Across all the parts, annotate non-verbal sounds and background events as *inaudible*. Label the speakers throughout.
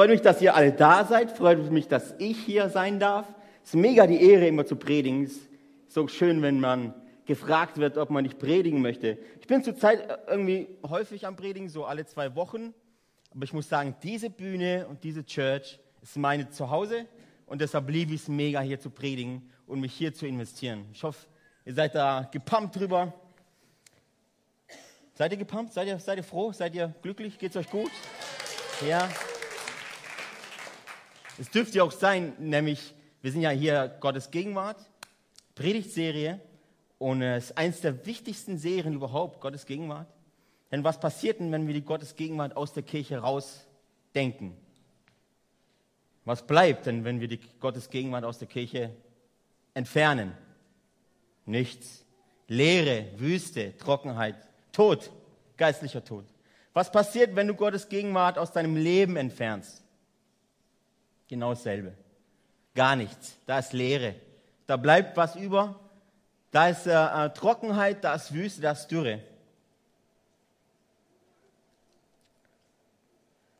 Speaker 1: Freut mich, dass ihr alle da seid. Freut mich, dass ich hier sein darf. Es ist mega die Ehre, immer zu predigen. Es ist so schön, wenn man gefragt wird, ob man nicht predigen möchte. Ich bin zurzeit irgendwie häufig am Predigen, so alle zwei Wochen. Aber ich muss sagen, diese Bühne und diese Church ist meine Zuhause. Und deshalb liebe ich es mega, hier zu predigen und mich hier zu investieren. Ich hoffe, ihr seid da gepumpt drüber. Seid ihr gepumpt? Seid ihr, seid ihr froh? Seid ihr glücklich? Geht es euch gut? Ja. Es dürfte ja auch sein, nämlich, wir sind ja hier Gottes Gegenwart, Predigtserie, und es ist eines der wichtigsten Serien überhaupt, Gottes Gegenwart. Denn was passiert denn, wenn wir die Gottes Gegenwart aus der Kirche rausdenken? Was bleibt denn, wenn wir die Gottes Gegenwart aus der Kirche entfernen? Nichts. Leere, Wüste, Trockenheit, Tod, geistlicher Tod. Was passiert, wenn du Gottes Gegenwart aus deinem Leben entfernst? Genau dasselbe. Gar nichts. Da ist Leere. Da bleibt was über. Da ist äh, äh, Trockenheit, da ist Wüste, da ist Dürre.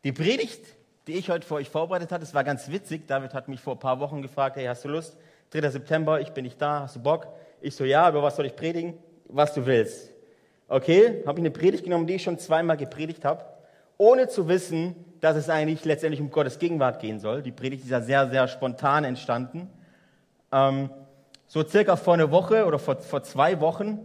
Speaker 1: Die Predigt, die ich heute für euch vorbereitet habe, das war ganz witzig. David hat mich vor ein paar Wochen gefragt, hey, hast du Lust? 3. September, ich bin nicht da, hast du Bock? Ich so, ja, über was soll ich predigen? Was du willst. Okay, habe ich eine Predigt genommen, die ich schon zweimal gepredigt habe, ohne zu wissen, dass es eigentlich letztendlich um Gottes Gegenwart gehen soll. Die Predigt ist ja sehr, sehr spontan entstanden. Ähm, so circa vor einer Woche oder vor, vor zwei Wochen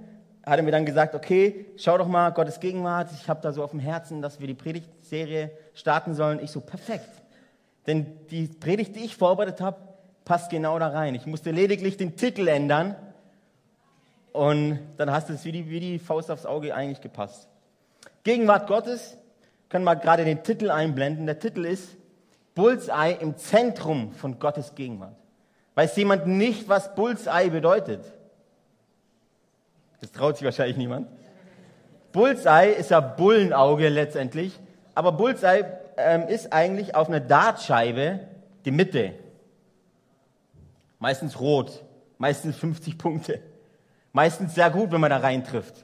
Speaker 1: hat er mir dann gesagt, okay, schau doch mal, Gottes Gegenwart, ich habe da so auf dem Herzen, dass wir die Predigtserie starten sollen. Ich so, perfekt. Denn die Predigt, die ich vorbereitet habe, passt genau da rein. Ich musste lediglich den Titel ändern und dann hast du es wie die, wie die Faust aufs Auge eigentlich gepasst. Gegenwart Gottes, können wir gerade den Titel einblenden. Der Titel ist Bullseye im Zentrum von Gottes Gegenwart. Weiß jemand nicht, was Bullseye bedeutet? Das traut sich wahrscheinlich niemand. Bullseye ist ja Bullenauge letztendlich, aber Bullseye ähm, ist eigentlich auf einer Dartscheibe die Mitte. Meistens rot, meistens 50 Punkte. Meistens sehr gut, wenn man da reintrifft.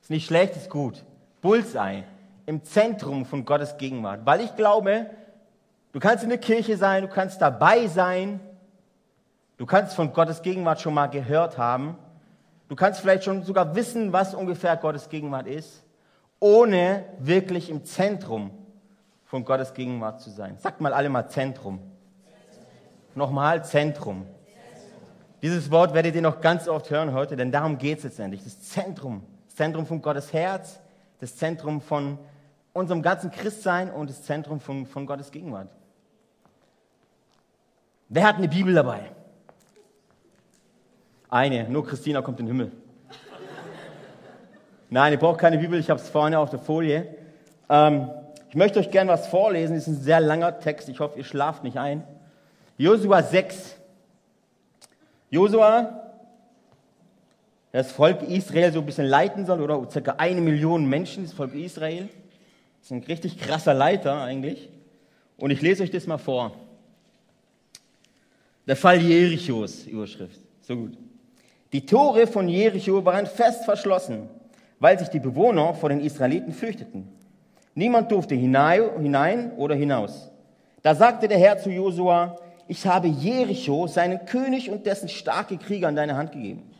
Speaker 1: Ist nicht schlecht, ist gut. Bullseye im Zentrum von Gottes Gegenwart. Weil ich glaube, du kannst in der Kirche sein, du kannst dabei sein, du kannst von Gottes Gegenwart schon mal gehört haben, du kannst vielleicht schon sogar wissen, was ungefähr Gottes Gegenwart ist, ohne wirklich im Zentrum von Gottes Gegenwart zu sein. Sagt mal alle mal Zentrum. Nochmal Zentrum. Dieses Wort werdet ihr noch ganz oft hören heute, denn darum geht es letztendlich. Das Zentrum, das Zentrum von Gottes Herz, das Zentrum von unserem ganzen Christsein und das Zentrum von, von Gottes Gegenwart. Wer hat eine Bibel dabei? Eine, nur Christina kommt in den Himmel. Nein, ihr braucht keine Bibel, ich habe es vorne auf der Folie. Ähm, ich möchte euch gerne was vorlesen, das ist ein sehr langer Text, ich hoffe, ihr schlaft nicht ein. Josua 6, Josua, das Volk Israel so ein bisschen leiten soll, oder circa eine Million Menschen, das Volk Israel. Das ist ein richtig krasser Leiter eigentlich. Und ich lese euch das mal vor. Der Fall Jerichos, Überschrift. So gut. Die Tore von Jericho waren fest verschlossen, weil sich die Bewohner vor den Israeliten fürchteten. Niemand durfte hinein oder hinaus. Da sagte der Herr zu Josua, ich habe Jericho, seinen König und dessen starke Krieger in deine Hand gegeben.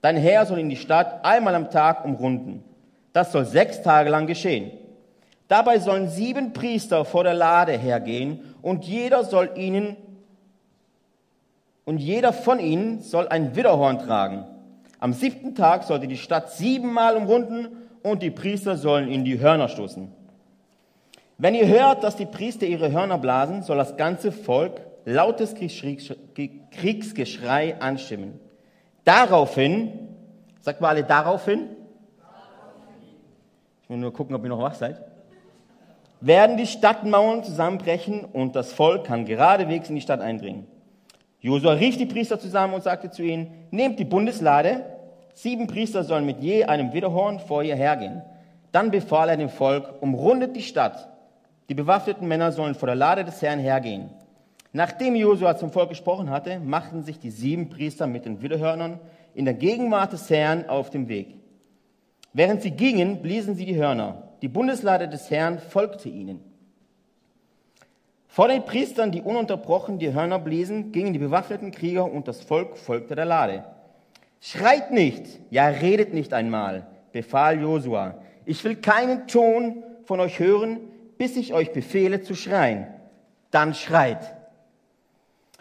Speaker 1: Dein Herr soll in die Stadt einmal am Tag umrunden. Das soll sechs Tage lang geschehen. Dabei sollen sieben Priester vor der Lade hergehen und jeder soll ihnen und jeder von ihnen soll ein Widderhorn tragen. Am siebten Tag sollte die Stadt siebenmal umrunden und die Priester sollen in die Hörner stoßen. Wenn ihr hört, dass die Priester ihre Hörner blasen, soll das ganze Volk lautes Kriegsgeschrei anstimmen. Daraufhin, sagt mal alle daraufhin, ich will nur gucken, ob ihr noch wach seid, werden die Stadtmauern zusammenbrechen und das Volk kann geradewegs in die Stadt eindringen. Josua rief die Priester zusammen und sagte zu ihnen, nehmt die Bundeslade, sieben Priester sollen mit je einem Widerhorn vor ihr hergehen. Dann befahl er dem Volk, umrundet die Stadt. Die bewaffneten Männer sollen vor der Lade des Herrn hergehen. Nachdem Josua zum Volk gesprochen hatte, machten sich die sieben Priester mit den Widerhörnern in der Gegenwart des Herrn auf dem Weg. Während sie gingen, bliesen sie die Hörner. Die Bundeslade des Herrn folgte ihnen. Vor den Priestern, die ununterbrochen die Hörner bliesen, gingen die bewaffneten Krieger und das Volk folgte der Lade. Schreit nicht, ja redet nicht einmal, befahl Josua. Ich will keinen Ton von euch hören, bis ich euch befehle zu schreien. Dann schreit.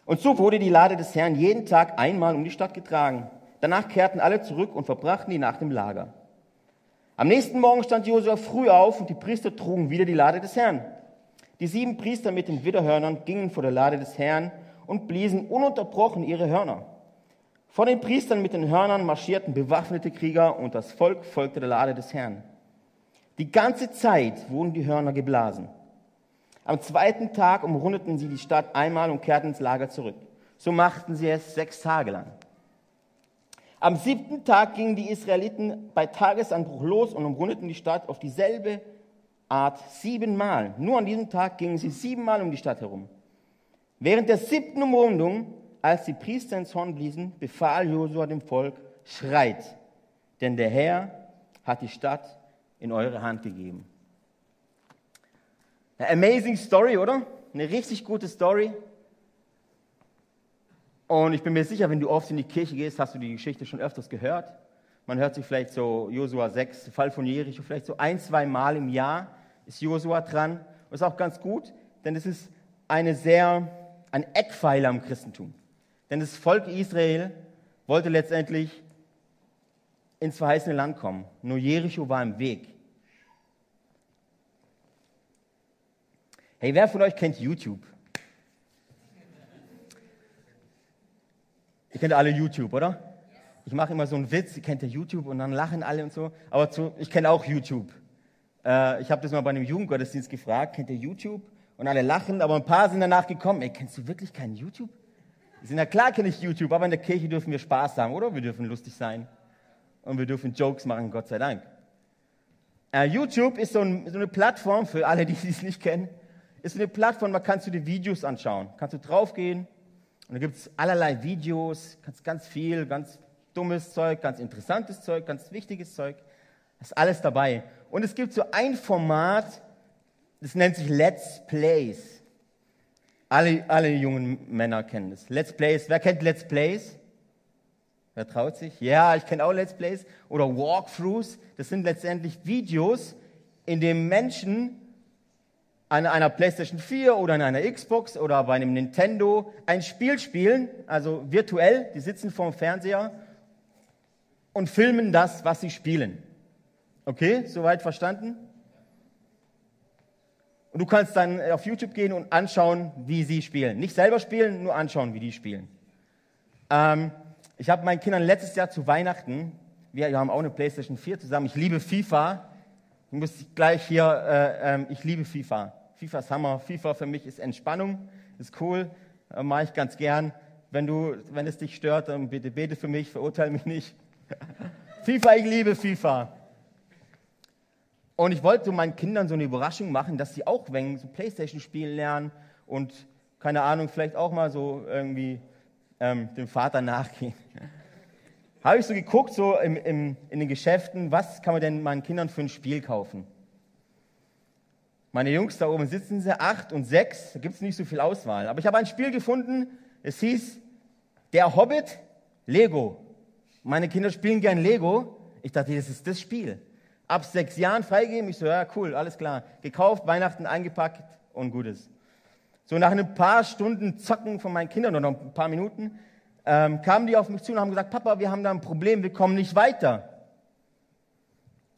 Speaker 1: Und so wurde die Lade des Herrn jeden Tag einmal um die Stadt getragen. Danach kehrten alle zurück und verbrachten die Nacht im Lager. Am nächsten Morgen stand Josua früh auf und die Priester trugen wieder die Lade des Herrn. Die sieben Priester mit den Widderhörnern gingen vor der Lade des Herrn und bliesen ununterbrochen ihre Hörner. Vor den Priestern mit den Hörnern marschierten bewaffnete Krieger und das Volk folgte der Lade des Herrn. Die ganze Zeit wurden die Hörner geblasen. Am zweiten Tag umrundeten sie die Stadt einmal und kehrten ins Lager zurück. So machten sie es sechs Tage lang. Am siebten Tag gingen die Israeliten bei Tagesanbruch los und umrundeten die Stadt auf dieselbe Art siebenmal. Nur an diesem Tag gingen sie siebenmal um die Stadt herum. Während der siebten Umrundung, als die Priester ins Horn bliesen, befahl Josua dem Volk, schreit, denn der Herr hat die Stadt in eure Hand gegeben. Eine amazing Story, oder? Eine richtig gute Story. Und ich bin mir sicher, wenn du oft in die Kirche gehst, hast du die Geschichte schon öfters gehört. Man hört sich vielleicht so Josua 6, Fall von Jericho, vielleicht so ein, zwei Mal im Jahr ist Josua dran. Und ist auch ganz gut, denn es ist eine sehr, ein Eckpfeiler im Christentum. Denn das Volk Israel wollte letztendlich ins verheißene Land kommen. Nur Jericho war im Weg. Hey, wer von euch kennt YouTube? Ihr kennt alle YouTube, oder? Ich mache immer so einen Witz, ihr kennt ja YouTube und dann lachen alle und so. Aber zu, ich kenne auch YouTube. Äh, ich habe das mal bei einem Jugendgottesdienst gefragt, kennt ihr YouTube? Und alle lachen, aber ein paar sind danach gekommen, ey, kennst du wirklich keinen YouTube? Die sind ja klar, kenne ich YouTube, aber in der Kirche dürfen wir Spaß haben, oder? Wir dürfen lustig sein. Und wir dürfen Jokes machen, Gott sei Dank. Äh, YouTube ist so, ein, so, eine Plattform, für alle, die *laughs* es nicht kennen, ist eine Plattform, da kannst du dir Videos anschauen. Kannst du draufgehen und da gibt es allerlei Videos, kannst ganz viel, ganz dummes Zeug, ganz interessantes Zeug, ganz wichtiges Zeug. Das ist alles dabei. Und es gibt so ein Format, das nennt sich Let's Plays. Alle, alle jungen Männer kennen das. Let's Plays. Wer kennt Let's Plays? Wer traut sich? Ja, ich kenne auch Let's Plays. Oder Walkthroughs. Das sind letztendlich Videos, in denen Menschen an einer PlayStation 4 oder an einer Xbox oder bei einem Nintendo ein Spiel spielen, also virtuell, die sitzen vorm Fernseher und filmen das, was sie spielen. Okay, soweit verstanden? Und du kannst dann auf YouTube gehen und anschauen, wie sie spielen. Nicht selber spielen, nur anschauen, wie die spielen. Ähm, ich habe meinen Kindern letztes Jahr zu Weihnachten, wir haben auch eine PlayStation 4 zusammen, ich liebe FIFA. Ich muss gleich hier, äh, äh, ich liebe FIFA. FIFA ist Hammer. FIFA für mich ist Entspannung, ist cool, äh, mache ich ganz gern. Wenn, du, wenn es dich stört, dann bitte bete für mich, verurteile mich nicht. *laughs* FIFA, ich liebe FIFA. Und ich wollte meinen Kindern so eine Überraschung machen, dass sie auch wenn so Playstation spielen lernen und keine Ahnung, vielleicht auch mal so irgendwie ähm, dem Vater nachgehen. *laughs* Habe ich so geguckt, so im, im, in den Geschäften, was kann man denn meinen Kindern für ein Spiel kaufen? Meine Jungs da oben sitzen sie, acht und sechs, da gibt es nicht so viel Auswahl. Aber ich habe ein Spiel gefunden, es hieß Der Hobbit Lego. Meine Kinder spielen gern Lego. Ich dachte, das ist das Spiel. Ab sechs Jahren freigeben. Ich so, ja, cool, alles klar. Gekauft, Weihnachten eingepackt und gutes. So nach ein paar Stunden Zocken von meinen Kindern oder noch ein paar Minuten ähm, kamen die auf mich zu und haben gesagt, Papa, wir haben da ein Problem, wir kommen nicht weiter.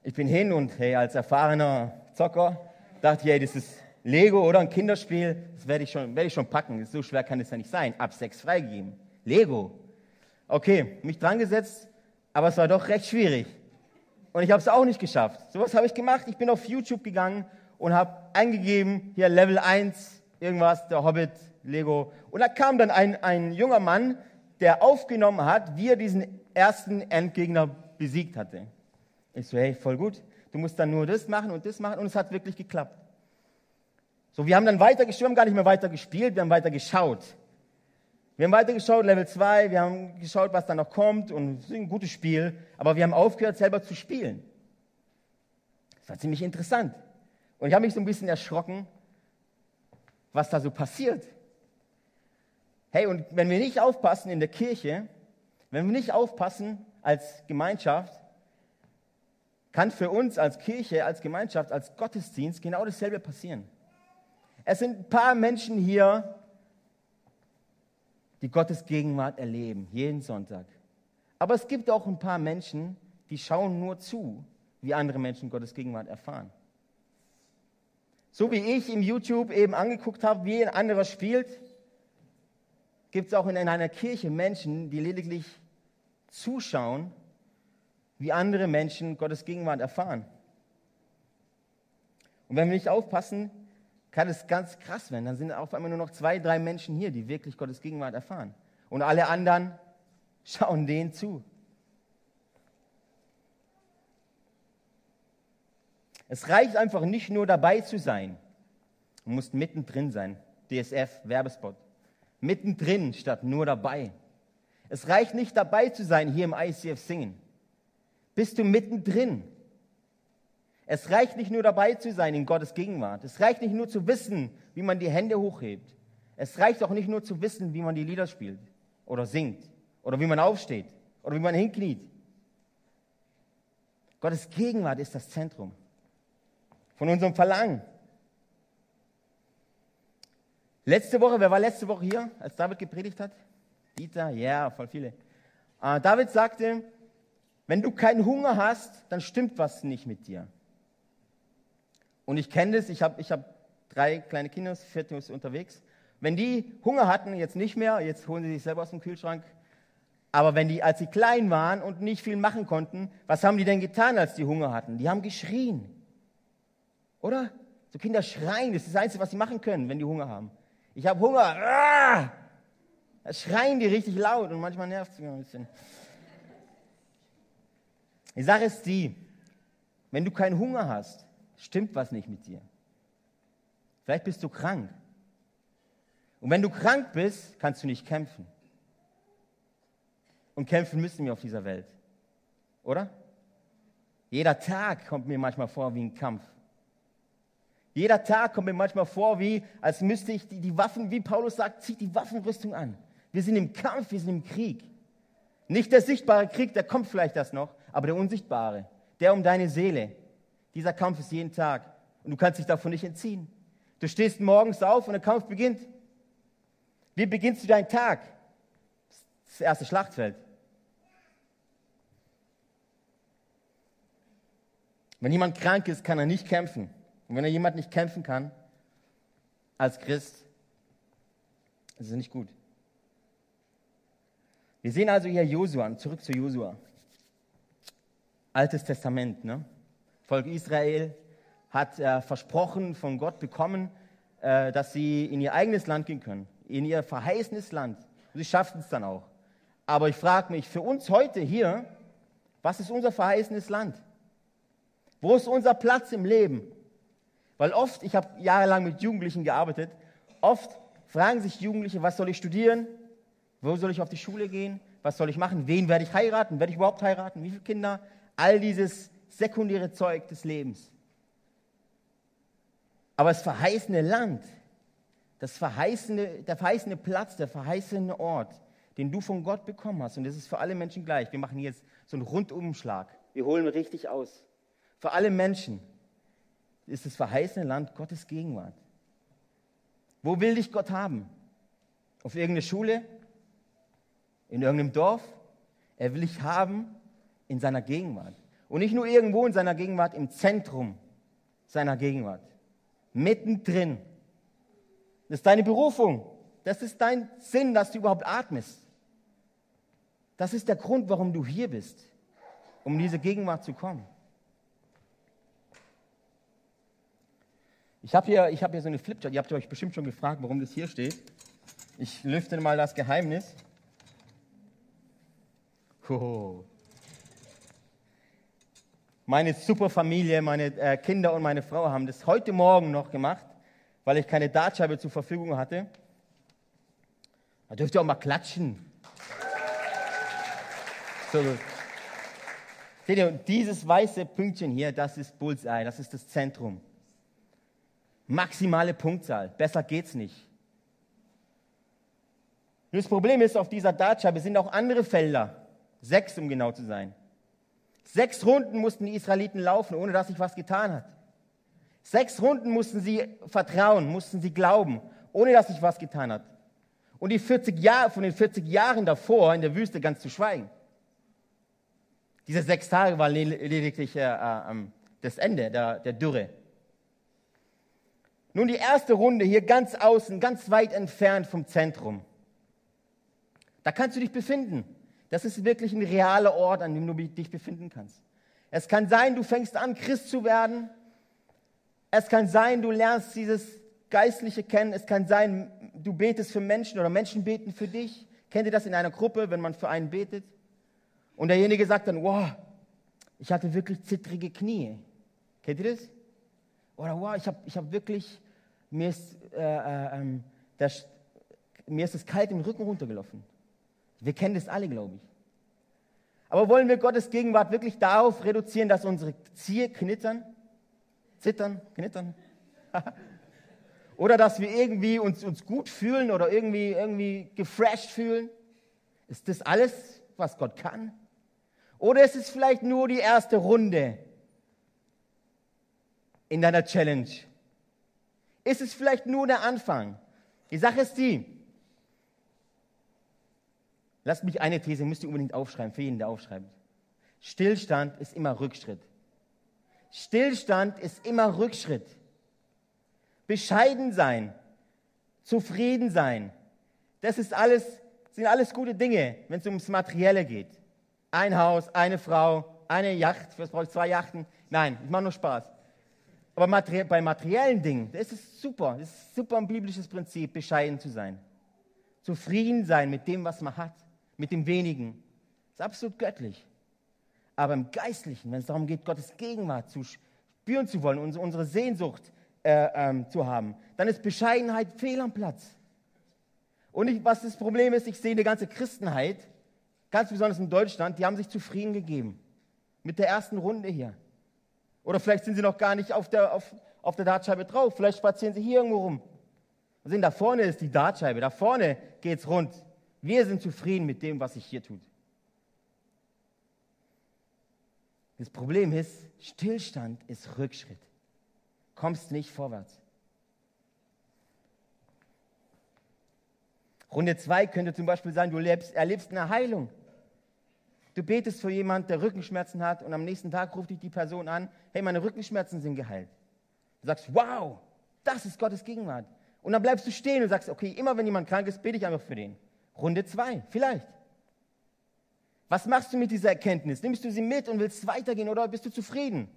Speaker 1: Ich bin hin und hey, als erfahrener Zocker dachte ich, hey, das ist Lego oder ein Kinderspiel, das werde ich, schon, werde ich schon packen. So schwer kann es ja nicht sein. Ab sechs freigegeben. Lego. Okay, mich dran gesetzt, aber es war doch recht schwierig. Und ich habe es auch nicht geschafft. So was habe ich gemacht. Ich bin auf YouTube gegangen und habe eingegeben, hier Level 1, irgendwas, der Hobbit, Lego. Und da kam dann ein, ein junger Mann, der aufgenommen hat, wie er diesen ersten Endgegner besiegt hatte. Ich so, hey, voll gut. Du musst dann nur das machen und das machen und es hat wirklich geklappt. So, wir haben dann weiter, wir haben gar nicht mehr weiter gespielt, wir haben weiter geschaut. Wir haben weiter geschaut, Level 2, wir haben geschaut, was da noch kommt und es ist ein gutes Spiel, aber wir haben aufgehört, selber zu spielen. Das war ziemlich interessant. Und ich habe mich so ein bisschen erschrocken, was da so passiert. Hey, und wenn wir nicht aufpassen in der Kirche, wenn wir nicht aufpassen als Gemeinschaft, kann für uns als Kirche, als Gemeinschaft, als Gottesdienst genau dasselbe passieren. Es sind ein paar Menschen hier, die Gottes Gegenwart erleben, jeden Sonntag. Aber es gibt auch ein paar Menschen, die schauen nur zu, wie andere Menschen Gottes Gegenwart erfahren. So wie ich im YouTube eben angeguckt habe, wie ein anderer spielt, gibt es auch in einer Kirche Menschen, die lediglich zuschauen, wie andere Menschen Gottes Gegenwart erfahren. Und wenn wir nicht aufpassen, kann es ganz krass werden. Dann sind auf einmal nur noch zwei, drei Menschen hier, die wirklich Gottes Gegenwart erfahren. Und alle anderen *laughs* schauen denen zu. Es reicht einfach nicht nur dabei zu sein. Du musst mittendrin sein. DSF, Werbespot. Mittendrin statt nur dabei. Es reicht nicht dabei zu sein hier im ICF Singen. Bist du mittendrin? Es reicht nicht nur dabei zu sein in Gottes Gegenwart. Es reicht nicht nur zu wissen, wie man die Hände hochhebt. Es reicht auch nicht nur zu wissen, wie man die Lieder spielt oder singt oder wie man aufsteht oder wie man hinkniet. Gottes Gegenwart ist das Zentrum von unserem Verlangen. Letzte Woche, wer war letzte Woche hier, als David gepredigt hat? Dieter, ja, yeah, voll viele. Uh, David sagte, wenn du keinen Hunger hast, dann stimmt was nicht mit dir. Und ich kenne das, ich habe ich hab drei kleine Kinder, vierte ist unterwegs. Wenn die Hunger hatten, jetzt nicht mehr, jetzt holen sie sich selber aus dem Kühlschrank. Aber wenn die, als sie klein waren und nicht viel machen konnten, was haben die denn getan, als die Hunger hatten? Die haben geschrien. Oder? So Kinder schreien, das ist das Einzige, was sie machen können, wenn die Hunger haben. Ich habe Hunger. Ah! Da schreien die richtig laut und manchmal nervt es mich ein bisschen. Die Sache ist die, wenn du keinen Hunger hast, stimmt was nicht mit dir. Vielleicht bist du krank. Und wenn du krank bist, kannst du nicht kämpfen. Und kämpfen müssen wir auf dieser Welt. Oder? Jeder Tag kommt mir manchmal vor wie ein Kampf. Jeder Tag kommt mir manchmal vor, wie als müsste ich die, die Waffen, wie Paulus sagt, zieht die Waffenrüstung an. Wir sind im Kampf, wir sind im Krieg. Nicht der sichtbare Krieg, der kommt vielleicht das noch, aber der unsichtbare, der um deine Seele. Dieser Kampf ist jeden Tag und du kannst dich davon nicht entziehen. Du stehst morgens auf und der Kampf beginnt. Wie beginnst du deinen Tag? Das erste Schlachtfeld. Wenn jemand krank ist, kann er nicht kämpfen. Und wenn er jemand nicht kämpfen kann, als Christ, ist es nicht gut. Wir sehen also hier Josua, zurück zu Josua. Altes Testament, ne? Volk Israel hat äh, versprochen von Gott bekommen, äh, dass sie in ihr eigenes Land gehen können, in ihr verheißenes Land. Und sie schafften es dann auch. Aber ich frage mich, für uns heute hier, was ist unser verheißenes Land? Wo ist unser Platz im Leben? Weil oft, ich habe jahrelang mit Jugendlichen gearbeitet, oft fragen sich Jugendliche, was soll ich studieren? Wo soll ich auf die Schule gehen? Was soll ich machen? Wen werde ich heiraten? Werde ich überhaupt heiraten? Wie viele Kinder? All dieses sekundäre Zeug des Lebens. Aber das verheißene Land, das verheißene, der verheißene Platz, der verheißene Ort, den du von Gott bekommen hast, und das ist für alle Menschen gleich. Wir machen jetzt so einen Rundumschlag. Wir holen richtig aus. Für alle Menschen ist das verheißene Land Gottes Gegenwart. Wo will dich Gott haben? Auf irgendeine Schule? In irgendeinem Dorf? Er will dich haben in seiner Gegenwart. Und nicht nur irgendwo in seiner Gegenwart, im Zentrum seiner Gegenwart. Mittendrin. Das ist deine Berufung. Das ist dein Sinn, dass du überhaupt atmest. Das ist der Grund, warum du hier bist, um in diese Gegenwart zu kommen. Ich habe hier, hab hier so eine Flipchart. Ihr habt euch bestimmt schon gefragt, warum das hier steht. Ich lüfte mal das Geheimnis. Oh. Meine super Familie, meine äh, Kinder und meine Frau haben das heute Morgen noch gemacht, weil ich keine Dartscheibe zur Verfügung hatte. Da dürft ihr auch mal klatschen. So. Seht ihr, dieses weiße Pünktchen hier, das ist Bullseye, das ist das Zentrum. Maximale Punktzahl. Besser geht's nicht. Das Problem ist, auf dieser Dartscheibe sind auch andere Felder. Sechs, um genau zu sein. Sechs Runden mussten die Israeliten laufen, ohne dass sich was getan hat. Sechs Runden mussten sie vertrauen, mussten sie glauben, ohne dass sich was getan hat. Und die 40 Jahre, von den 40 Jahren davor in der Wüste ganz zu schweigen. Diese sechs Tage waren lediglich äh, äh, das Ende der, der Dürre. Nun die erste Runde hier ganz außen, ganz weit entfernt vom Zentrum. Da kannst du dich befinden. Das ist wirklich ein realer Ort, an dem du dich befinden kannst. Es kann sein, du fängst an, Christ zu werden. Es kann sein, du lernst dieses Geistliche kennen. Es kann sein, du betest für Menschen oder Menschen beten für dich. Kennt ihr das in einer Gruppe, wenn man für einen betet? Und derjenige sagt dann, wow, ich hatte wirklich zittrige Knie. Kennt ihr das? Oder wow, ich habe ich hab wirklich, mir ist, äh, äh, ähm, das, mir ist es kalt im Rücken runtergelaufen. Wir kennen das alle, glaube ich. Aber wollen wir Gottes Gegenwart wirklich darauf reduzieren, dass unsere Zier knittern, zittern, knittern? *laughs* oder dass wir irgendwie uns, uns gut fühlen oder irgendwie, irgendwie gefresht fühlen? Ist das alles, was Gott kann? Oder ist es vielleicht nur die erste Runde in deiner Challenge? Ist es vielleicht nur der Anfang? Die Sache ist die, lasst mich eine These, müsst ihr unbedingt aufschreiben, für jeden, der aufschreibt. Stillstand ist immer Rückschritt. Stillstand ist immer Rückschritt. Bescheiden sein, zufrieden sein, das ist alles, sind alles gute Dinge, wenn es ums Materielle geht. Ein Haus, eine Frau, eine Yacht, was brauche ich, zwei Yachten? Nein, ich mache nur Spaß. Aber materi bei materiellen Dingen, das ist super, das ist super ein biblisches Prinzip, bescheiden zu sein. Zufrieden sein mit dem, was man hat, mit dem Wenigen. Das ist absolut göttlich. Aber im Geistlichen, wenn es darum geht, Gottes Gegenwart zu spüren zu wollen, unsere Sehnsucht äh, ähm, zu haben, dann ist Bescheidenheit fehl am Platz. Und ich, was das Problem ist, ich sehe eine ganze Christenheit, ganz besonders in Deutschland, die haben sich zufrieden gegeben mit der ersten Runde hier. Oder vielleicht sind sie noch gar nicht auf der, auf, auf der Dartscheibe drauf. Vielleicht spazieren sie hier irgendwo rum. Und sehen, da vorne ist die Dartscheibe, da vorne geht es rund. Wir sind zufrieden mit dem, was sich hier tut. Das Problem ist, Stillstand ist Rückschritt. Kommst nicht vorwärts. Runde zwei könnte zum Beispiel sein, du erlebst, erlebst eine Heilung. Du betest für jemanden, der Rückenschmerzen hat und am nächsten Tag ruft dich die Person an, hey, meine Rückenschmerzen sind geheilt. Du sagst, wow, das ist Gottes Gegenwart. Und dann bleibst du stehen und sagst, okay, immer wenn jemand krank ist, bete ich einfach für den. Runde zwei, vielleicht. Was machst du mit dieser Erkenntnis? Nimmst du sie mit und willst weitergehen oder bist du zufrieden?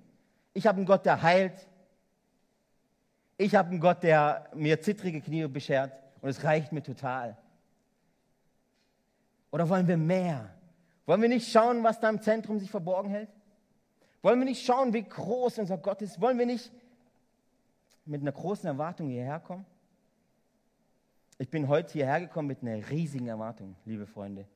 Speaker 1: Ich habe einen Gott, der heilt. Ich habe einen Gott, der mir zittrige Knie beschert und es reicht mir total. Oder wollen wir mehr? Wollen wir nicht schauen, was da im Zentrum sich verborgen hält? Wollen wir nicht schauen, wie groß unser Gott ist? Wollen wir nicht mit einer großen Erwartung hierher kommen? Ich bin heute hierher gekommen mit einer riesigen Erwartung, liebe Freunde.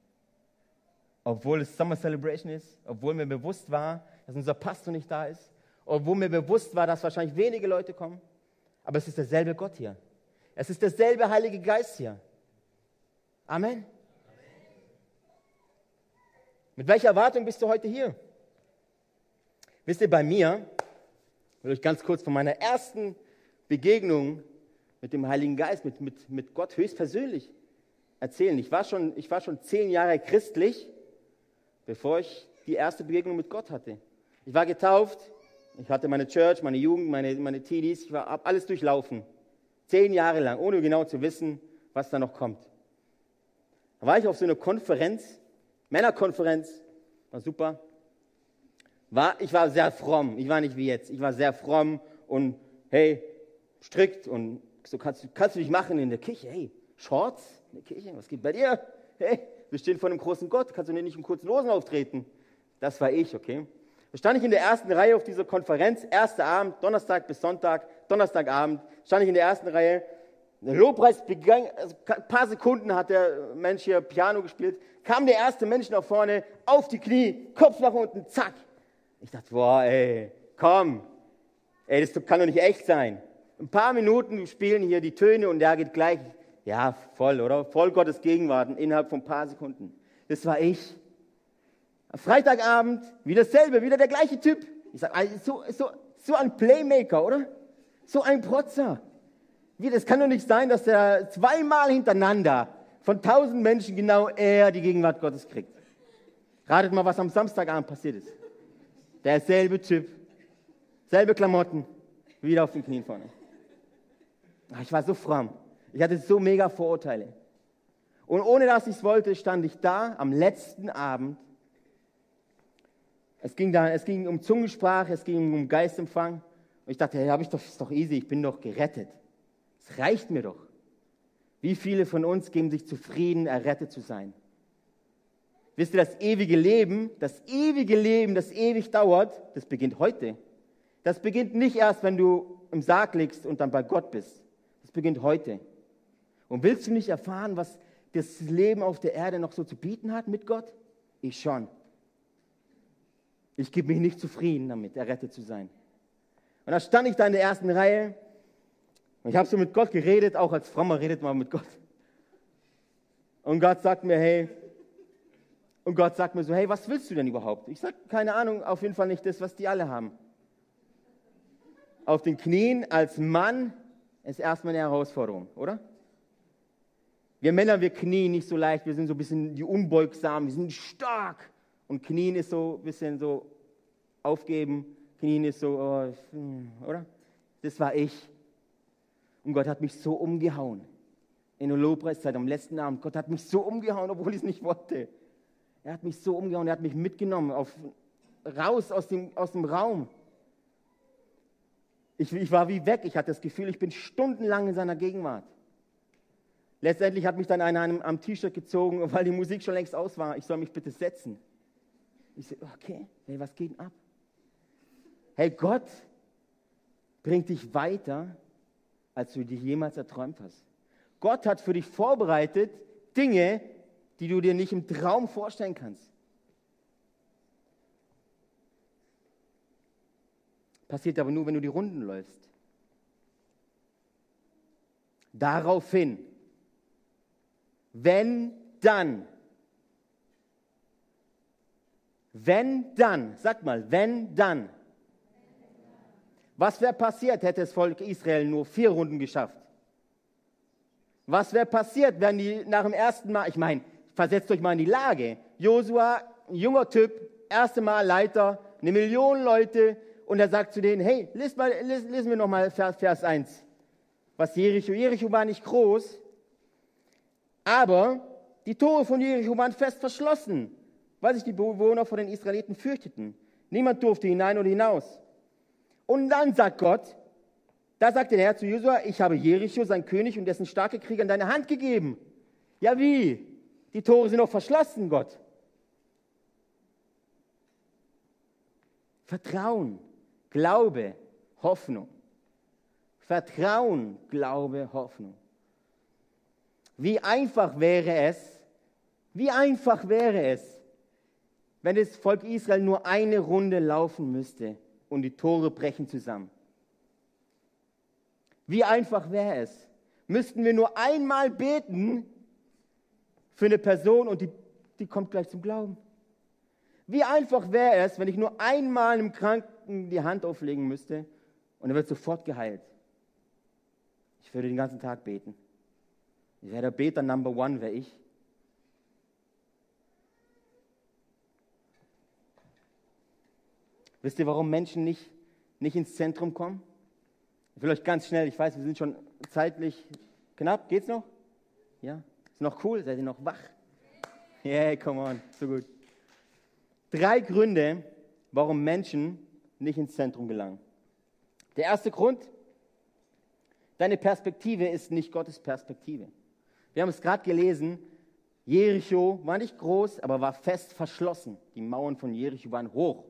Speaker 1: Obwohl es Summer Celebration ist, obwohl mir bewusst war, dass unser Pastor nicht da ist, obwohl mir bewusst war, dass wahrscheinlich wenige Leute kommen, aber es ist derselbe Gott hier. Es ist derselbe Heilige Geist hier. Amen. Mit welcher Erwartung bist du heute hier? Wisst ihr, bei mir, ich will euch ganz kurz von meiner ersten Begegnung mit dem Heiligen Geist, mit, mit, mit Gott höchstpersönlich erzählen. Ich war, schon, ich war schon zehn Jahre christlich, bevor ich die erste Begegnung mit Gott hatte. Ich war getauft, ich hatte meine Church, meine Jugend, meine, meine Teenies, ich habe alles durchlaufen. Zehn Jahre lang, ohne genau zu wissen, was da noch kommt. Da war ich auf so einer Konferenz Männerkonferenz, war super. War, ich war sehr fromm, ich war nicht wie jetzt, ich war sehr fromm und hey, strikt und so kannst, kannst du dich machen in der Kirche. Hey, Shorts in der Kirche, was geht bei dir? Hey, wir stehen vor einem großen Gott, kannst du nicht in kurzen Hosen auftreten? Das war ich, okay? Da stand ich in der ersten Reihe auf dieser Konferenz, erster Abend, Donnerstag bis Sonntag, Donnerstagabend, stand ich in der ersten Reihe. Der Lobpreis begann, also ein paar Sekunden hat der Mensch hier Piano gespielt, kam der erste Mensch nach vorne, auf die Knie, Kopf nach unten, zack. Ich dachte, boah, ey, komm. Ey, das kann doch nicht echt sein. Ein paar Minuten spielen hier die Töne und der geht gleich, ja, voll, oder? Voll Gottes Gegenwart innerhalb von ein paar Sekunden. Das war ich. Am Freitagabend wieder dasselbe, wieder der gleiche Typ. Ich sage, so, so, so ein Playmaker, oder? So ein Protzer. Wie, das kann doch nicht sein, dass er zweimal hintereinander von tausend Menschen genau er die Gegenwart Gottes kriegt. Ratet mal, was am Samstagabend passiert ist. Derselbe Typ, selbe Klamotten, wieder auf den Knien vorne. Ich war so fromm. Ich hatte so mega Vorurteile. Und ohne dass ich es wollte, stand ich da am letzten Abend. Es ging, da, es ging um Zungensprache, es ging um Geistempfang. Und ich dachte, hey, hab ich doch, ist doch easy, ich bin doch gerettet. Es reicht mir doch. Wie viele von uns geben sich zufrieden, errettet zu sein? Wisst ihr, das ewige Leben, das ewige Leben, das ewig dauert, das beginnt heute. Das beginnt nicht erst, wenn du im Sarg liegst und dann bei Gott bist. Das beginnt heute. Und willst du nicht erfahren, was das Leben auf der Erde noch so zu bieten hat mit Gott? Ich schon. Ich gebe mich nicht zufrieden damit, errettet zu sein. Und da stand ich da in der ersten Reihe und ich habe so mit Gott geredet, auch als Frommer redet man mit Gott. Und Gott sagt mir, hey, und Gott sagt mir so, hey, was willst du denn überhaupt? Ich sage, keine Ahnung, auf jeden Fall nicht das, was die alle haben. Auf den Knien als Mann ist erstmal eine Herausforderung, oder? Wir Männer, wir knien nicht so leicht, wir sind so ein bisschen die unbeugsamen, wir sind stark. Und knien ist so ein bisschen so aufgeben, knien ist so, oh, hm, oder? Das war ich. Und Gott hat mich so umgehauen. In der Lobpreiszeit am letzten Abend. Gott hat mich so umgehauen, obwohl ich es nicht wollte. Er hat mich so umgehauen, er hat mich mitgenommen, auf, raus aus dem, aus dem Raum. Ich, ich war wie weg. Ich hatte das Gefühl, ich bin stundenlang in seiner Gegenwart. Letztendlich hat mich dann einer am T-Shirt gezogen, *laughs* weil die Musik schon längst aus war. Ich soll mich bitte setzen. Ich so, okay, hey, was geht denn ab? Hey, Gott bringt dich weiter, als du dir jemals erträumt hast. Gott hat für dich vorbereitet Dinge, die du dir nicht im Traum vorstellen kannst. Passiert aber nur, wenn du die Runden läufst. Daraufhin, wenn dann, wenn dann, sag mal, wenn dann. Was wäre passiert, hätte das Volk Israel nur vier Runden geschafft? Was wäre passiert, wenn die nach dem ersten Mal, ich meine, versetzt euch mal in die Lage. Josua, junger Typ, erste Mal Leiter, eine Million Leute und er sagt zu denen, hey, lesen mal, lesen wir nochmal Vers, Vers 1. Was Jericho, Jericho war nicht groß, aber die Tore von Jericho waren fest verschlossen, weil sich die Bewohner vor den Israeliten fürchteten. Niemand durfte hinein oder hinaus. Und dann sagt Gott, da sagt der Herr zu Josua, ich habe Jericho, sein König und dessen starke Krieger in deine Hand gegeben. Ja wie? Die Tore sind noch verschlossen, Gott. Vertrauen, Glaube, Hoffnung. Vertrauen, Glaube, Hoffnung. Wie einfach wäre es, wie einfach wäre es, wenn das Volk Israel nur eine Runde laufen müsste und die Tore brechen zusammen. Wie einfach wäre es? Müssten wir nur einmal beten für eine Person und die, die kommt gleich zum Glauben. Wie einfach wäre es, wenn ich nur einmal einem Kranken die Hand auflegen müsste und er wird sofort geheilt. Ich würde den ganzen Tag beten. Ich wäre der Beter Number One, wäre ich. Wisst ihr, warum Menschen nicht, nicht ins Zentrum kommen? Ich will euch ganz schnell, ich weiß, wir sind schon zeitlich knapp. Geht's noch? Ja? Ist noch cool? Seid ihr noch wach? Yeah, come on, so gut. Drei Gründe, warum Menschen nicht ins Zentrum gelangen. Der erste Grund, deine Perspektive ist nicht Gottes Perspektive. Wir haben es gerade gelesen, Jericho war nicht groß, aber war fest verschlossen. Die Mauern von Jericho waren hoch.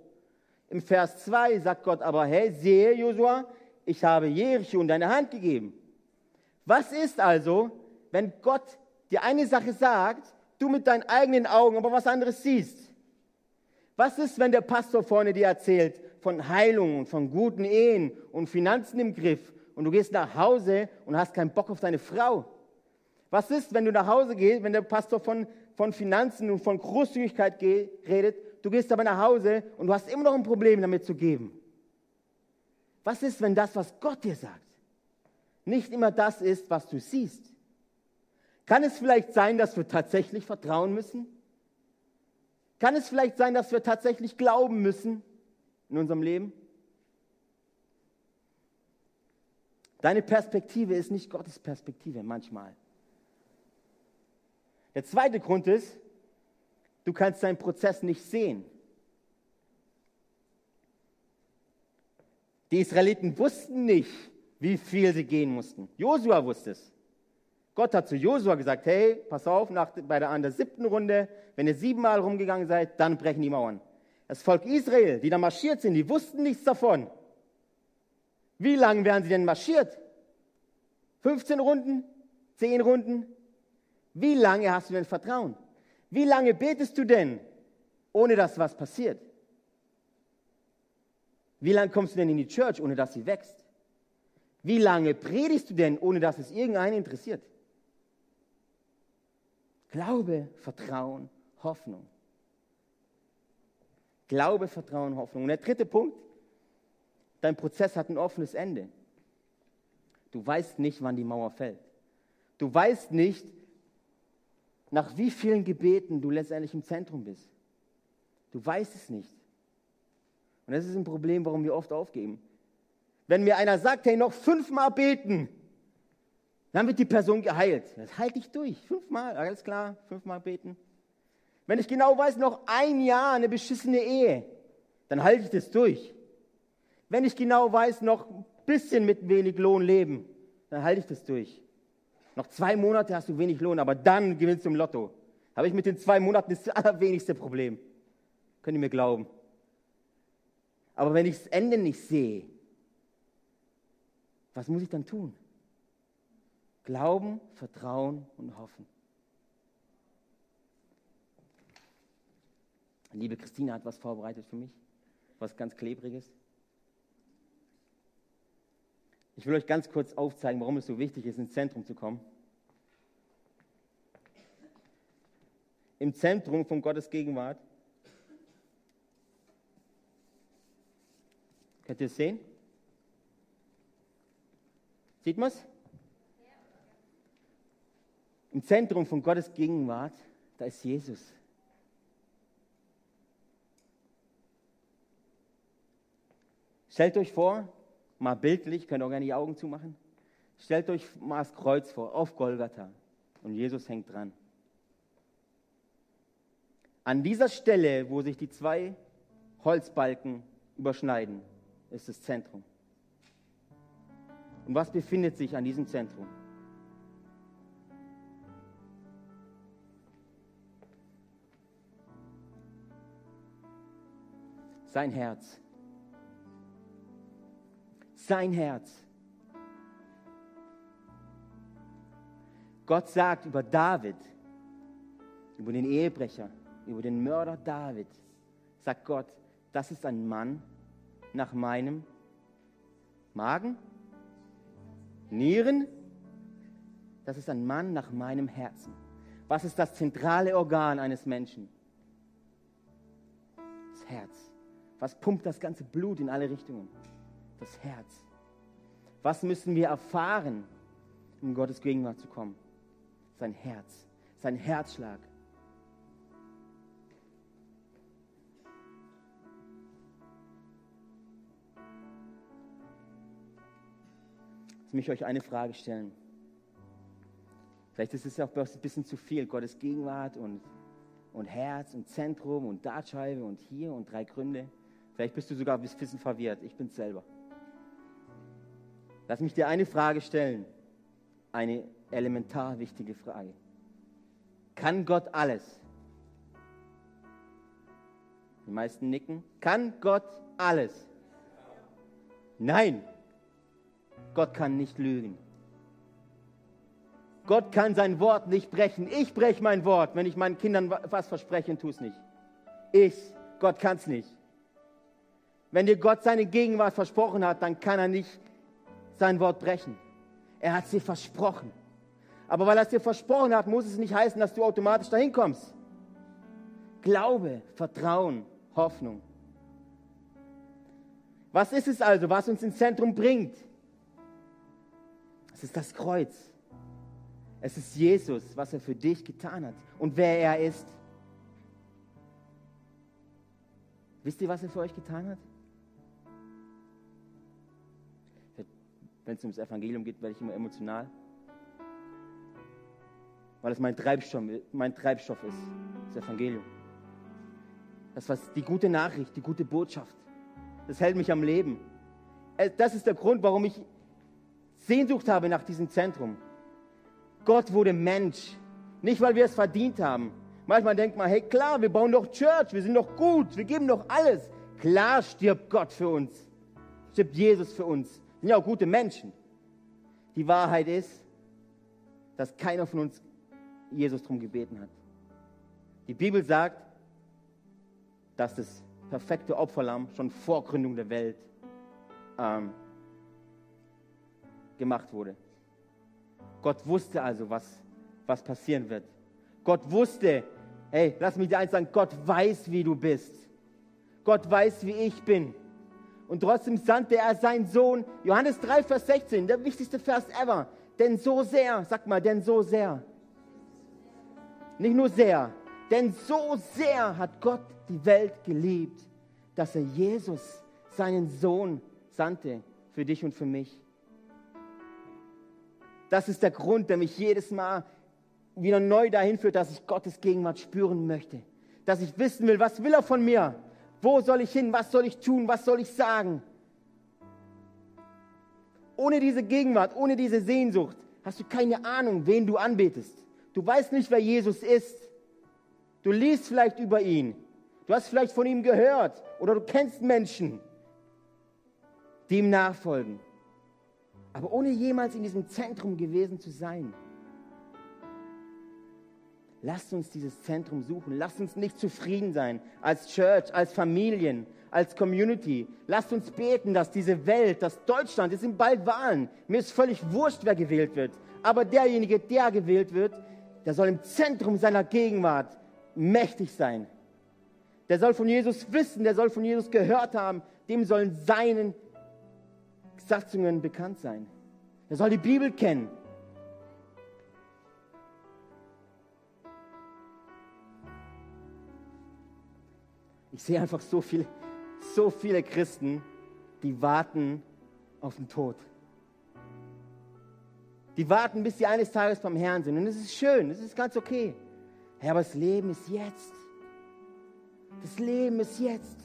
Speaker 1: Im Vers 2 sagt Gott aber, hey, sehe Josua, ich habe Jericho in deine Hand gegeben. Was ist also, wenn Gott dir eine Sache sagt, du mit deinen eigenen Augen aber was anderes siehst. Was ist, wenn der Pastor vorne dir erzählt von Heilung und von guten Ehen und Finanzen im Griff und du gehst nach Hause und hast keinen Bock auf deine Frau? Was ist, wenn du nach Hause gehst, wenn der Pastor von, von Finanzen und von Großzügigkeit redet, du gehst aber nach Hause und du hast immer noch ein Problem damit zu geben? Was ist, wenn das, was Gott dir sagt, nicht immer das ist, was du siehst? Kann es vielleicht sein, dass wir tatsächlich vertrauen müssen? Kann es vielleicht sein, dass wir tatsächlich glauben müssen in unserem Leben? Deine Perspektive ist nicht Gottes Perspektive manchmal. Der zweite Grund ist, du kannst deinen Prozess nicht sehen. Die Israeliten wussten nicht, wie viel sie gehen mussten. Josua wusste es. Gott hat zu Josua gesagt, hey, pass auf, nach, bei der, an der siebten Runde, wenn ihr siebenmal rumgegangen seid, dann brechen die Mauern. Das Volk Israel, die da marschiert sind, die wussten nichts davon. Wie lange wären sie denn marschiert? 15 Runden? 10 Runden? Wie lange hast du denn Vertrauen? Wie lange betest du denn, ohne dass was passiert? Wie lange kommst du denn in die Church, ohne dass sie wächst? Wie lange predigst du denn, ohne dass es irgendeinen interessiert? Glaube, Vertrauen, Hoffnung. Glaube, Vertrauen, Hoffnung. Und der dritte Punkt, dein Prozess hat ein offenes Ende. Du weißt nicht, wann die Mauer fällt. Du weißt nicht, nach wie vielen Gebeten du letztendlich im Zentrum bist. Du weißt es nicht. Und das ist ein Problem, warum wir oft aufgeben. Wenn mir einer sagt, hey, noch fünfmal beten, dann wird die Person geheilt. Das halte ich durch. Fünfmal, alles klar, fünfmal beten. Wenn ich genau weiß, noch ein Jahr eine beschissene Ehe, dann halte ich das durch. Wenn ich genau weiß, noch ein bisschen mit wenig Lohn leben, dann halte ich das durch. Noch zwei Monate hast du wenig Lohn, aber dann gewinnst du im Lotto. Habe ich mit den zwei Monaten das *laughs* allerwenigste Problem. Könnt ihr mir glauben. Aber wenn ich das Ende nicht sehe, was muss ich dann tun? Glauben, Vertrauen und Hoffen. Liebe Christine hat was vorbereitet für mich, was ganz klebriges. Ich will euch ganz kurz aufzeigen, warum es so wichtig ist, ins Zentrum zu kommen. Im Zentrum von Gottes Gegenwart. Könnt ihr es sehen? Sieht man es? Im Zentrum von Gottes Gegenwart, da ist Jesus. Stellt euch vor, mal bildlich, könnt ihr auch gerne die Augen zumachen. Stellt euch mal das Kreuz vor, auf Golgatha. Und Jesus hängt dran. An dieser Stelle, wo sich die zwei Holzbalken überschneiden, ist das Zentrum. Und was befindet sich an diesem Zentrum? Sein Herz. Sein Herz. Gott sagt über David, über den Ehebrecher, über den Mörder David, sagt Gott, das ist ein Mann nach meinem Magen, Nieren, das ist ein Mann nach meinem Herzen. Was ist das zentrale Organ eines Menschen? Das Herz. Was pumpt das ganze Blut in alle Richtungen? Das Herz. Was müssen wir erfahren, um Gottes Gegenwart zu kommen? Sein Herz, sein Herzschlag. Lass mich euch eine Frage stellen. Vielleicht ist es ja auch ein bisschen zu viel, Gottes Gegenwart und, und Herz und Zentrum und Dartscheibe und hier und drei Gründe. Vielleicht bist du sogar ein bisschen verwirrt. Ich bin es selber. Lass mich dir eine Frage stellen. Eine elementar wichtige Frage. Kann Gott alles? Die meisten nicken. Kann Gott alles? Nein. Gott kann nicht lügen. Gott kann sein Wort nicht brechen. Ich breche mein Wort, wenn ich meinen Kindern was verspreche und tue es nicht. Ich, Gott kann es nicht. Wenn dir Gott seine Gegenwart versprochen hat, dann kann er nicht sein Wort brechen. Er hat es dir versprochen. Aber weil er es dir versprochen hat, muss es nicht heißen, dass du automatisch dahin kommst. Glaube, Vertrauen, Hoffnung. Was ist es also, was uns ins Zentrum bringt? Es ist das Kreuz. Es ist Jesus, was er für dich getan hat und wer er ist. Wisst ihr, was er für euch getan hat? Wenn es ums Evangelium geht, werde ich immer emotional. Weil es mein Treibstoff, mein Treibstoff ist, das Evangelium. Das was die gute Nachricht, die gute Botschaft. Das hält mich am Leben. Äh, das ist der Grund, warum ich Sehnsucht habe nach diesem Zentrum. Gott wurde Mensch. Nicht, weil wir es verdient haben. Manchmal denkt man, hey klar, wir bauen doch Church, wir sind doch gut, wir geben doch alles. Klar stirbt Gott für uns. Stirbt Jesus für uns. Sind ja auch gute Menschen. Die Wahrheit ist, dass keiner von uns Jesus darum gebeten hat. Die Bibel sagt, dass das perfekte Opferlamm schon vor Gründung der Welt ähm, gemacht wurde. Gott wusste also, was, was passieren wird. Gott wusste, hey, lass mich dir eins sagen, Gott weiß, wie du bist. Gott weiß, wie ich bin. Und trotzdem sandte er seinen Sohn, Johannes 3, Vers 16, der wichtigste Vers ever. Denn so sehr, sag mal, denn so sehr. Nicht nur sehr, denn so sehr hat Gott die Welt geliebt, dass er Jesus, seinen Sohn, sandte für dich und für mich. Das ist der Grund, der mich jedes Mal wieder neu dahin führt, dass ich Gottes Gegenwart spüren möchte. Dass ich wissen will, was will er von mir? Wo soll ich hin? Was soll ich tun? Was soll ich sagen? Ohne diese Gegenwart, ohne diese Sehnsucht hast du keine Ahnung, wen du anbetest. Du weißt nicht, wer Jesus ist. Du liest vielleicht über ihn. Du hast vielleicht von ihm gehört oder du kennst Menschen, die ihm nachfolgen. Aber ohne jemals in diesem Zentrum gewesen zu sein. Lasst uns dieses Zentrum suchen. Lasst uns nicht zufrieden sein als Church, als Familien, als Community. Lasst uns beten, dass diese Welt, dass Deutschland, es sind bald Wahlen. Mir ist völlig wurscht, wer gewählt wird. Aber derjenige, der gewählt wird, der soll im Zentrum seiner Gegenwart mächtig sein. Der soll von Jesus wissen, der soll von Jesus gehört haben, dem sollen seine Satzungen bekannt sein. Der soll die Bibel kennen. Ich sehe einfach so viele, so viele Christen, die warten auf den Tod. Die warten, bis sie eines Tages beim Herrn sind. Und es ist schön, es ist ganz okay. Ja, aber das Leben ist jetzt. Das Leben ist jetzt.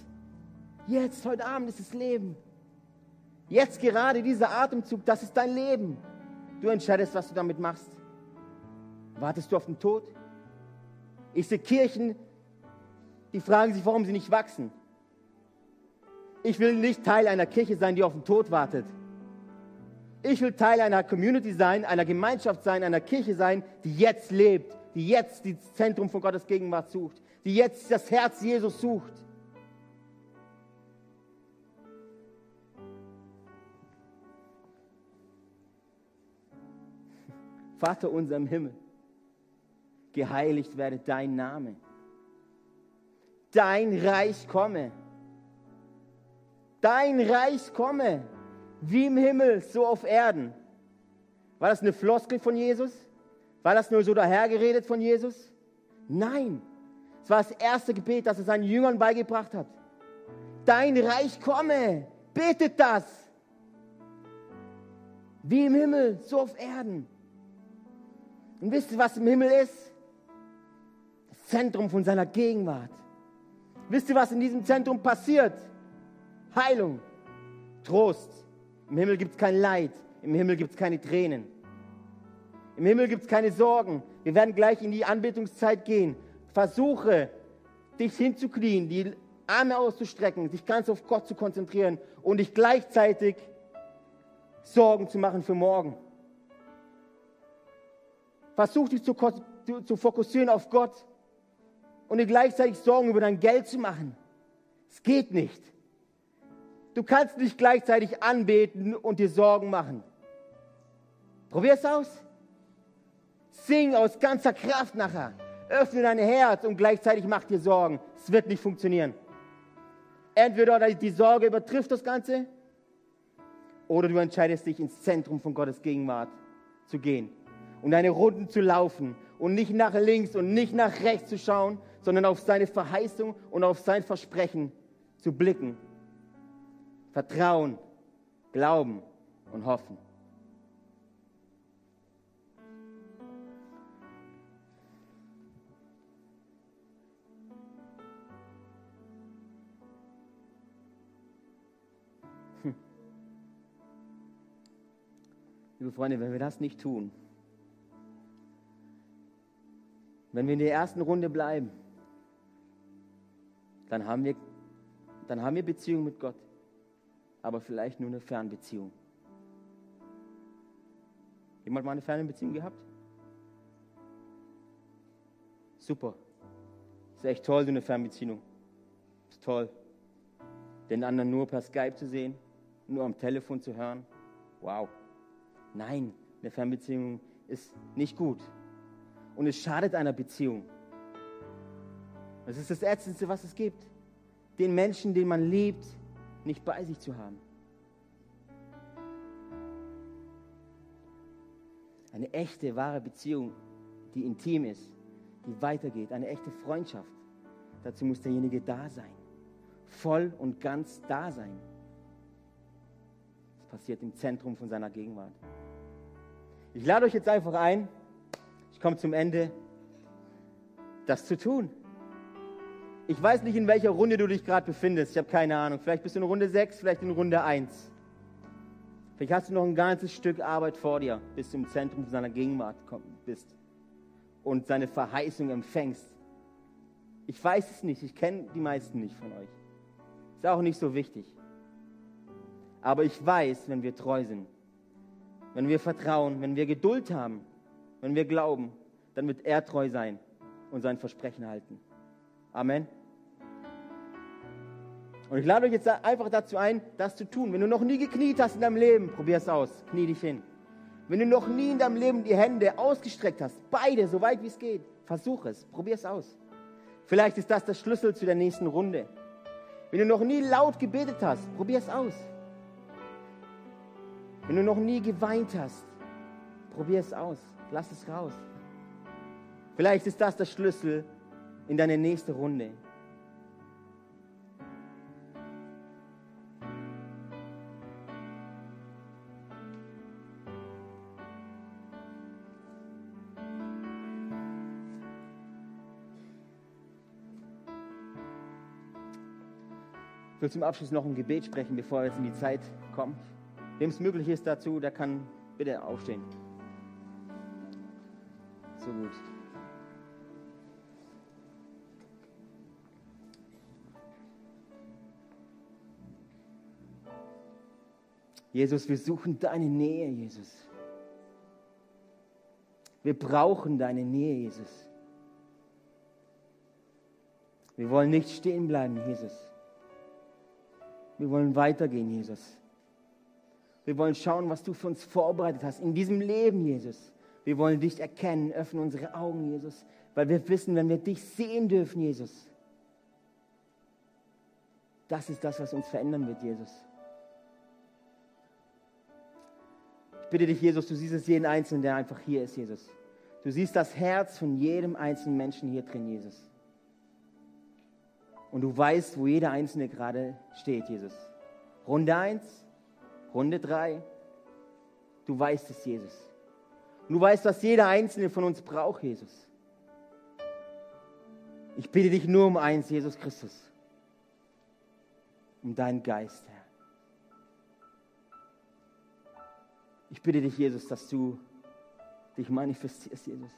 Speaker 1: Jetzt, heute Abend ist das Leben. Jetzt gerade dieser Atemzug, das ist dein Leben. Du entscheidest, was du damit machst. Wartest du auf den Tod? Ich sehe Kirchen, die fragen sich, warum sie nicht wachsen. Ich will nicht Teil einer Kirche sein, die auf den Tod wartet. Ich will Teil einer Community sein, einer Gemeinschaft sein, einer Kirche sein, die jetzt lebt, die jetzt das Zentrum von Gottes Gegenwart sucht, die jetzt das Herz Jesus sucht. Vater unser im Himmel, geheiligt werde dein Name. Dein Reich komme. Dein Reich komme, wie im Himmel, so auf Erden. War das eine Floskel von Jesus? War das nur so dahergeredet von Jesus? Nein. Es war das erste Gebet, das er seinen Jüngern beigebracht hat. Dein Reich komme. Betet das. Wie im Himmel, so auf Erden. Und wisst ihr, was im Himmel ist? Das Zentrum von seiner Gegenwart. Wisst ihr, was in diesem Zentrum passiert? Heilung, Trost. Im Himmel gibt es kein Leid. Im Himmel gibt es keine Tränen. Im Himmel gibt es keine Sorgen. Wir werden gleich in die Anbetungszeit gehen. Versuche, dich hinzuknien, die Arme auszustrecken, dich ganz auf Gott zu konzentrieren und dich gleichzeitig Sorgen zu machen für morgen. Versuch dich zu, zu fokussieren auf Gott und dir gleichzeitig Sorgen über dein Geld zu machen. Es geht nicht. du kannst nicht gleichzeitig anbeten und dir Sorgen machen. Probier es aus. Sing aus ganzer Kraft nachher. Öffne dein Herz und gleichzeitig mach dir Sorgen. Es wird nicht funktionieren. Entweder die Sorge übertrifft das Ganze oder du entscheidest dich ins Zentrum von Gottes Gegenwart zu gehen und deine Runden zu laufen und nicht nach links und nicht nach rechts zu schauen, sondern auf seine Verheißung und auf sein Versprechen zu blicken. Vertrauen, glauben und hoffen. Hm. Liebe Freunde, wenn wir das nicht tun, wenn wir in der ersten Runde bleiben, dann haben wir, dann haben wir Beziehung mit Gott, aber vielleicht nur eine Fernbeziehung. Jemand mal eine Fernbeziehung gehabt? Super. Ist echt toll, so eine Fernbeziehung. Ist toll. Den anderen nur per Skype zu sehen, nur am Telefon zu hören. Wow. Nein, eine Fernbeziehung ist nicht gut. Und es schadet einer Beziehung. Das ist das Ätzendste, was es gibt. Den Menschen, den man liebt, nicht bei sich zu haben. Eine echte, wahre Beziehung, die intim ist, die weitergeht, eine echte Freundschaft. Dazu muss derjenige da sein. Voll und ganz da sein. Das passiert im Zentrum von seiner Gegenwart. Ich lade euch jetzt einfach ein, ich komme zum Ende, das zu tun. Ich weiß nicht, in welcher Runde du dich gerade befindest. Ich habe keine Ahnung. Vielleicht bist du in Runde 6, vielleicht in Runde 1. Vielleicht hast du noch ein ganzes Stück Arbeit vor dir, bis du im Zentrum seiner Gegenwart bist und seine Verheißung empfängst. Ich weiß es nicht. Ich kenne die meisten nicht von euch. Ist auch nicht so wichtig. Aber ich weiß, wenn wir treu sind, wenn wir vertrauen, wenn wir Geduld haben, wenn wir glauben, dann wird er treu sein und sein Versprechen halten. Amen. Und ich lade euch jetzt einfach dazu ein, das zu tun. Wenn du noch nie gekniet hast in deinem Leben, probier es aus. Knie dich hin. Wenn du noch nie in deinem Leben die Hände ausgestreckt hast, beide, so weit wie es geht, versuch es. Probier es aus. Vielleicht ist das der Schlüssel zu der nächsten Runde. Wenn du noch nie laut gebetet hast, probier es aus. Wenn du noch nie geweint hast, probier es aus. Lass es raus. Vielleicht ist das der Schlüssel in deine nächste Runde. Ich will zum Abschluss noch ein Gebet sprechen, bevor wir jetzt in die Zeit kommen. Wem es möglich ist dazu, der kann bitte aufstehen. So gut. Jesus, wir suchen deine Nähe, Jesus. Wir brauchen deine Nähe, Jesus. Wir wollen nicht stehen bleiben, Jesus. Wir wollen weitergehen, Jesus. Wir wollen schauen, was du für uns vorbereitet hast in diesem Leben, Jesus. Wir wollen dich erkennen. Öffne unsere Augen, Jesus, weil wir wissen, wenn wir dich sehen dürfen, Jesus, das ist das, was uns verändern wird, Jesus. Ich bitte dich, Jesus, du siehst es jeden Einzelnen, der einfach hier ist, Jesus. Du siehst das Herz von jedem einzelnen Menschen hier drin, Jesus. Und du weißt, wo jeder Einzelne gerade steht, Jesus. Runde 1, Runde 3. Du weißt es, Jesus. Und du weißt, was jeder Einzelne von uns braucht, Jesus. Ich bitte dich nur um eins, Jesus Christus. Um deinen Geist, Herr. Ich bitte dich, Jesus, dass du dich manifestierst, Jesus.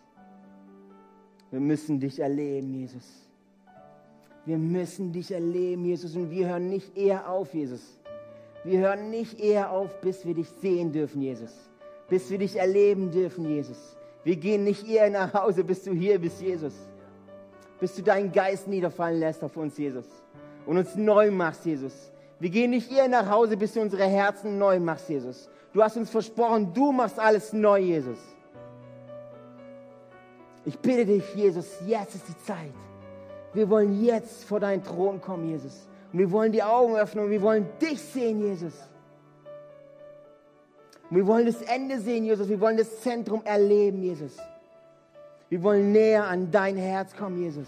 Speaker 1: Wir müssen dich erleben, Jesus. Wir müssen dich erleben, Jesus. Und wir hören nicht eher auf, Jesus. Wir hören nicht eher auf, bis wir dich sehen dürfen, Jesus. Bis wir dich erleben dürfen, Jesus. Wir gehen nicht eher nach Hause, bis du hier bist, Jesus. Bis du deinen Geist niederfallen lässt auf uns, Jesus. Und uns neu machst, Jesus.
Speaker 2: Wir gehen nicht eher nach Hause, bis du unsere Herzen neu machst, Jesus. Du hast uns versprochen, du machst alles neu, Jesus. Ich bitte dich, Jesus, jetzt ist die Zeit. Wir wollen jetzt vor deinen Thron kommen, Jesus. Und wir wollen die Augen öffnen und wir wollen dich sehen, Jesus. Und wir wollen das Ende sehen, Jesus. Wir wollen das Zentrum erleben, Jesus. Wir wollen näher an dein Herz kommen, Jesus.